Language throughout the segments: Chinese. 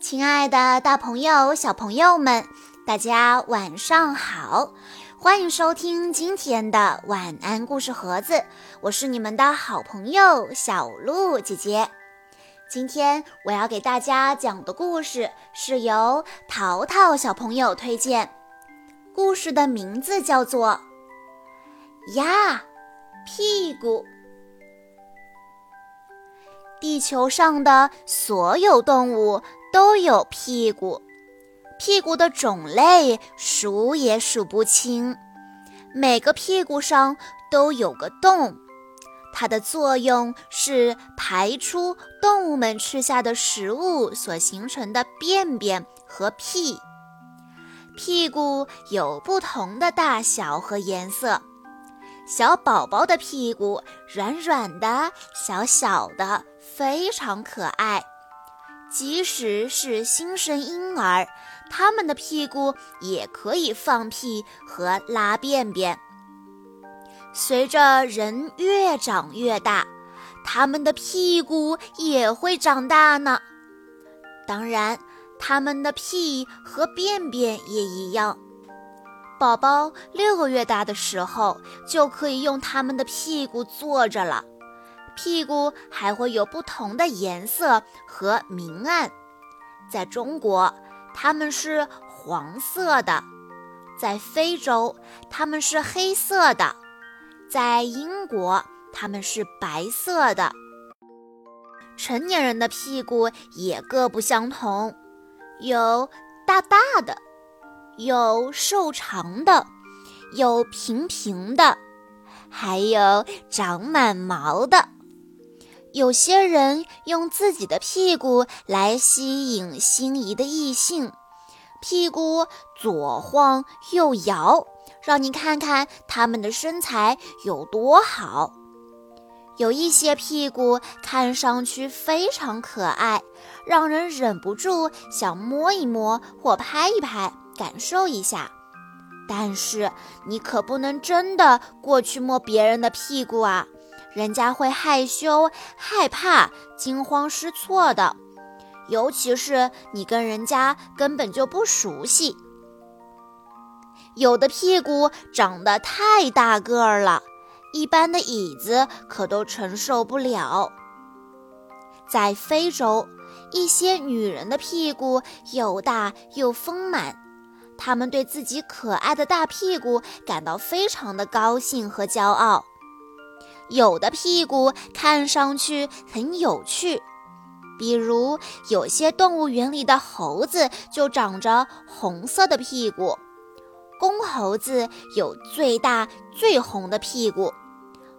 亲爱的，大朋友、小朋友们，大家晚上好！欢迎收听今天的晚安故事盒子，我是你们的好朋友小鹿姐姐。今天我要给大家讲的故事是由淘淘小朋友推荐，故事的名字叫做《呀屁股》。地球上的所有动物都有屁股，屁股的种类数也数不清。每个屁股上都有个洞，它的作用是排出动物们吃下的食物所形成的便便和屁。屁股有不同的大小和颜色。小宝宝的屁股软软的、小小的，非常可爱。即使是新生婴儿，他们的屁股也可以放屁和拉便便。随着人越长越大，他们的屁股也会长大呢。当然，他们的屁和便便也一样。宝宝六个月大的时候，就可以用他们的屁股坐着了。屁股还会有不同的颜色和明暗。在中国，它们是黄色的；在非洲，它们是黑色的；在英国，它们是白色的。成年人的屁股也各不相同，有大大的。有瘦长的，有平平的，还有长满毛的。有些人用自己的屁股来吸引心仪的异性，屁股左晃右摇，让你看看他们的身材有多好。有一些屁股看上去非常可爱，让人忍不住想摸一摸或拍一拍。感受一下，但是你可不能真的过去摸别人的屁股啊，人家会害羞、害怕、惊慌失措的。尤其是你跟人家根本就不熟悉，有的屁股长得太大个儿了，一般的椅子可都承受不了。在非洲，一些女人的屁股又大又丰满。她们对自己可爱的大屁股感到非常的高兴和骄傲。有的屁股看上去很有趣，比如有些动物园里的猴子就长着红色的屁股。公猴子有最大最红的屁股，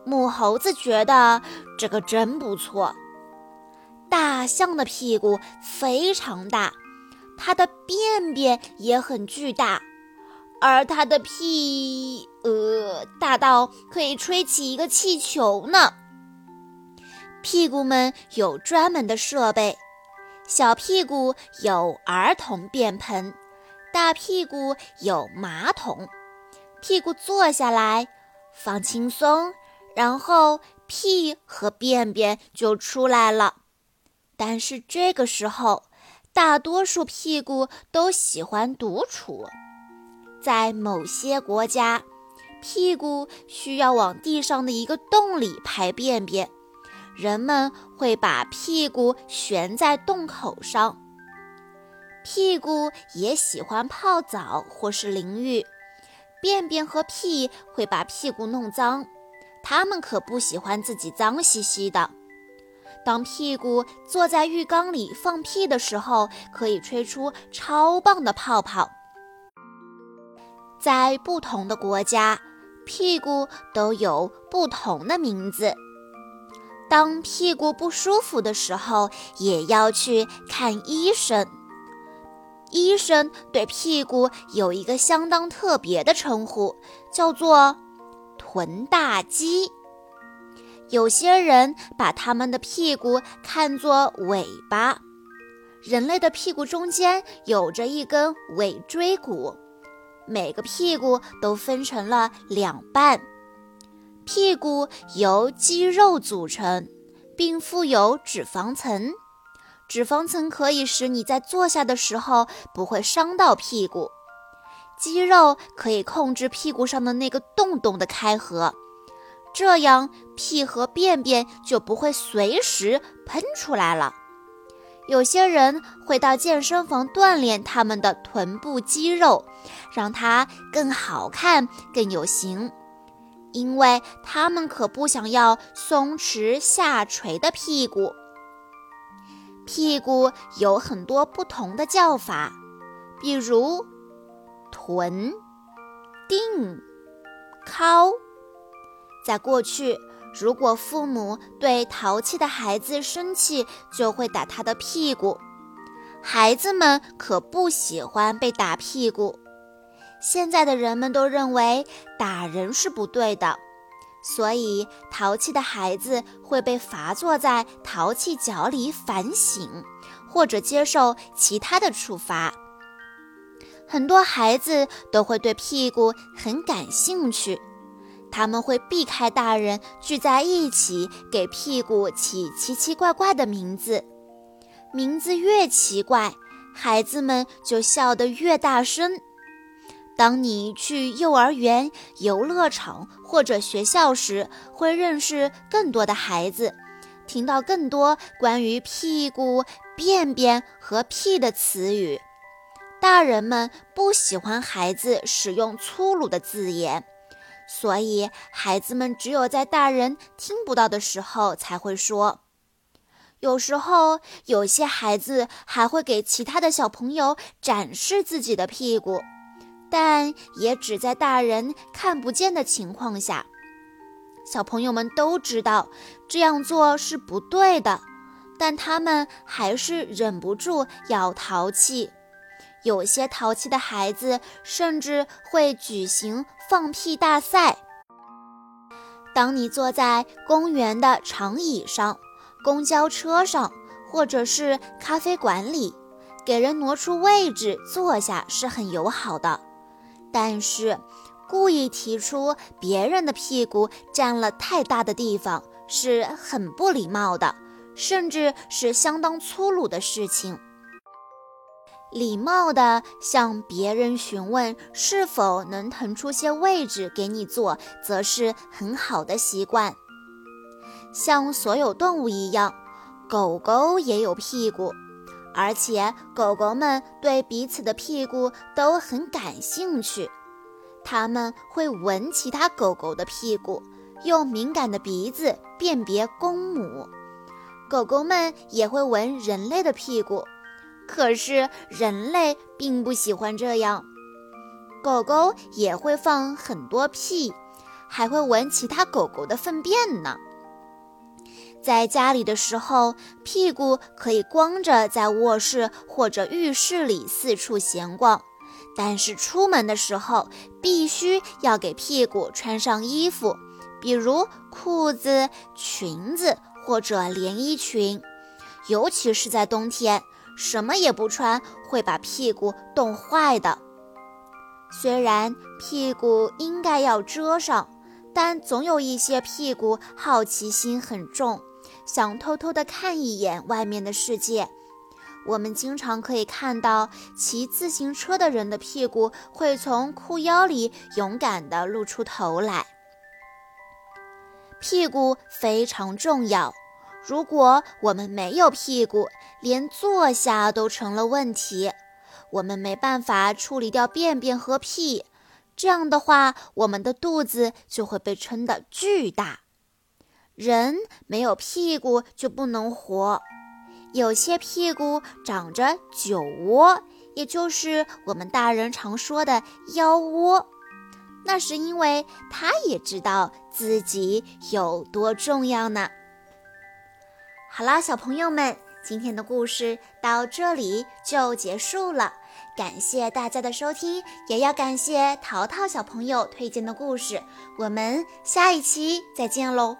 母猴子觉得这个真不错。大象的屁股非常大。它的便便也很巨大，而它的屁，大到可以吹起一个气球呢。屁股们有专门的设备，小屁股有儿童便盆，大屁股有马桶。屁股坐下来，放轻松，然后屁和便便就出来了。但是这个时候。大多数屁股都喜欢独处，在某些国家，屁股需要往地上的一个洞里排便便，人们会把屁股悬在洞口上。屁股也喜欢泡澡或是淋浴，便便和屁会把屁股弄脏，它们可不喜欢自己脏兮兮的。当屁股坐在浴缸里放屁的时候，可以吹出超棒的泡泡。在不同的国家，屁股都有不同的名字。当屁股不舒服的时候，也要去看医生。医生对屁股有一个相当特别的称呼，叫做“臀大肌”。有些人把他们的屁股看作尾巴。人类的屁股中间有着一根尾椎骨，每个屁股都分成了两半。屁股由肌肉组成，并附有脂肪层。脂肪层可以使你在坐下的时候不会伤到屁股。肌肉可以控制屁股上的那个洞洞的开合，这样屁和便便就不会随时喷出来了。有些人会到健身房锻炼他们的臀部肌肉，让它更好看、更有型，因为他们可不想要松弛下垂的屁股。屁股有很多不同的叫法，比如。臀、腚、尻，在过去，如果父母对淘气的孩子生气，就会打他的屁股。孩子们可不喜欢被打屁股。现在的人们都认为打人是不对的，所以淘气的孩子会被罚坐在淘气角里反省，或者接受其他的处罚。很多孩子都会对屁股很感兴趣，他们会避开大人聚在一起给屁股起奇奇怪怪的名字，名字越奇怪，孩子们就笑得越大声。当你去幼儿园、游乐场或者学校时，会认识更多的孩子，听到更多关于屁股、便便和屁的词语。大人们不喜欢孩子使用粗鲁的字眼，所以孩子们只有在大人听不到的时候才会说。有时候，有些孩子还会给其他的小朋友展示自己的屁股，但也只在大人看不见的情况下。小朋友们都知道这样做是不对的，但他们还是忍不住要淘气。有些淘气的孩子甚至会举行放屁大赛。当你坐在公园的长椅上、公交车上，或者是咖啡馆里，给人挪出位置坐下是很友好的。但是，故意提出别人的屁股占了太大的地方是很不礼貌的，甚至是相当粗鲁的事情。礼貌地向别人询问是否能腾出些位置给你坐，则是很好的习惯。像所有动物一样，狗狗也有屁股，而且狗狗们对彼此的屁股都很感兴趣。它们会闻其他狗狗的屁股，用敏感的鼻子辨别公母。狗狗们也会闻人类的屁股。可是人类并不喜欢这样，狗狗也会放很多屁，还会闻其他狗狗的粪便呢。在家里的时候，屁股可以光着在卧室或者浴室里四处闲逛，但是出门的时候必须要给屁股穿上衣服，比如裤子、裙子或者连衣裙，尤其是在冬天。什么也不穿会把屁股冻坏的。虽然屁股应该要遮上，但总有一些屁股好奇心很重，想偷偷的看一眼外面的世界。我们经常可以看到骑自行车的人的屁股会从裤腰里勇敢地露出头来。屁股非常重要。如果我们没有屁股，连坐下都成了问题。我们没办法处理掉便便和屁，这样的话，我们的肚子就会被撑得巨大。人没有屁股就不能活。有些屁股长着酒窝，也就是我们大人常说的腰窝，那是因为他也知道自己有多重要呢。好啦，小朋友们，今天的故事到这里就结束了。感谢大家的收听，也要感谢淘淘小朋友推荐的故事。我们下一期再见喽！